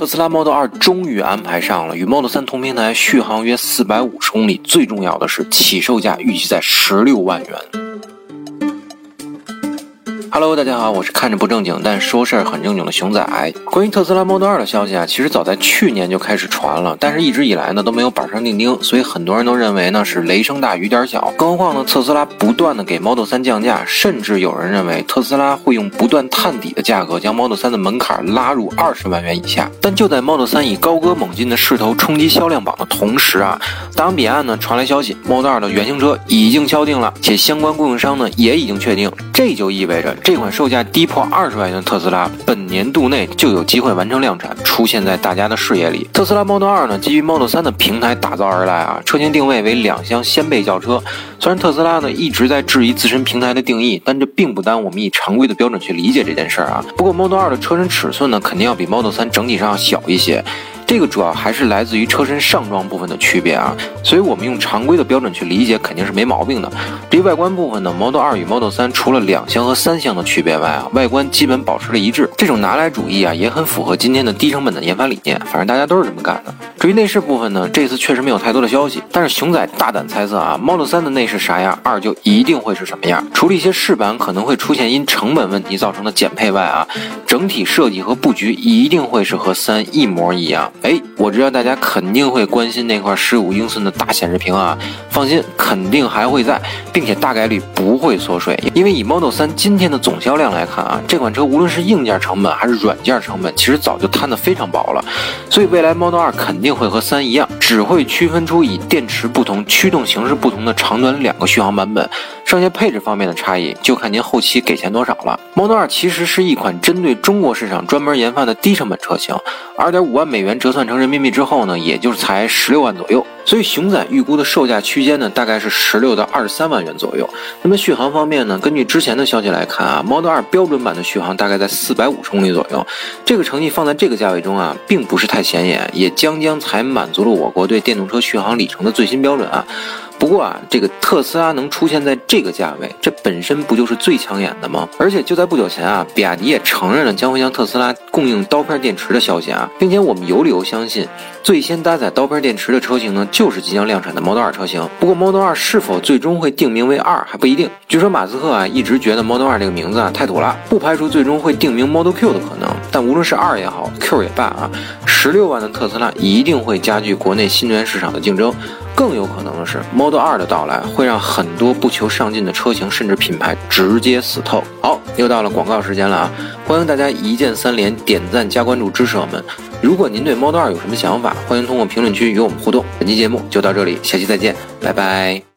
特斯拉 Model 2终于安排上了，与 Model 3同平台，续航约四百五十公里。最重要的是，起售价预计在十六万元。Hello，大家好，我是看着不正经但说事儿很正经的熊仔。关于特斯拉 Model 2的消息啊，其实早在去年就开始传了，但是一直以来呢都没有板上钉钉，所以很多人都认为呢是雷声大雨点小。更何况呢，特斯拉不断的给 Model 3降价，甚至有人认为特斯拉会用不断探底的价格将 Model 3的门槛拉入二十万元以下。但就在 Model 3以高歌猛进的势头冲击销量榜的同时啊，大洋彼岸呢传来消息，Model 2的原型车已经敲定了，且相关供应商呢也已经确定，这就意味着。这款售价低破二十万元的特斯拉，本年度内就有机会完成量产，出现在大家的视野里。特斯拉 Model 2呢，基于 Model 3的平台打造而来啊，车型定位为两厢掀背轿车。虽然特斯拉呢一直在质疑自身平台的定义，但这并不耽误我们以常规的标准去理解这件事儿啊。不过 Model 2的车身尺寸呢，肯定要比 Model 3整体上要小一些。这个主要还是来自于车身上装部分的区别啊，所以我们用常规的标准去理解肯定是没毛病的。至于外观部分呢，Model 2与 Model 3除了两厢和三厢的区别外啊，外观基本保持了一致。这种拿来主义啊，也很符合今天的低成本的研发理念。反正大家都是这么干的。至于内饰部分呢，这次确实没有太多的消息，但是熊仔大胆猜测啊，Model 3的内饰啥样，二就一定会是什么样。除了一些饰板可能会出现因成本问题造成的减配外啊，整体设计和布局一定会是和三一模一样。哎，我知道大。家肯定会关心那块十五英寸的大显示屏啊，放心，肯定还会在，并且大概率不会缩水，因为以 Model 3今天的总销量来看啊，这款车无论是硬件成本还是软件成本，其实早就摊得非常薄了，所以未来 Model 2肯定定会和三一样，只会区分出以电池不同、驱动形式不同的长短两个续航版本。剩下配置方面的差异，就看您后期给钱多少了。Model 2其实是一款针对中国市场专门研发的低成本车型，二点五万美元折算成人民币之后呢，也就是才十六万左右。所以熊仔预估的售价区间呢，大概是十六到二十三万元左右。那么续航方面呢，根据之前的消息来看啊，Model 2标准版的续航大概在四百五十公里左右。这个成绩放在这个价位中啊，并不是太显眼，也将将才满足了我国国对电动车续航里程的最新标准啊。不过啊，这个特斯拉能出现在这个价位，这本身不就是最抢眼的吗？而且就在不久前啊，比亚迪也承认了将会向特斯拉供应刀片电池的消息啊，并且我们有理由相信，最先搭载刀片电池的车型呢，就是即将量产的 Model 2车型。不过 Model 2是否最终会定名为二还不一定。据说马斯克啊一直觉得 Model 2这个名字啊太土了，不排除最终会定名 Model Q 的可能。但无论是二也好，Q 也罢啊，十六万的特斯拉一定会加剧国内新能源市场的竞争。更有可能的是，Model 2的到来会让很多不求上进的车型甚至品牌直接死透。好，又到了广告时间了啊！欢迎大家一键三连、点赞加关注支持我们。如果您对 Model 2有什么想法，欢迎通过评论区与我们互动。本期节目就到这里，下期再见，拜拜。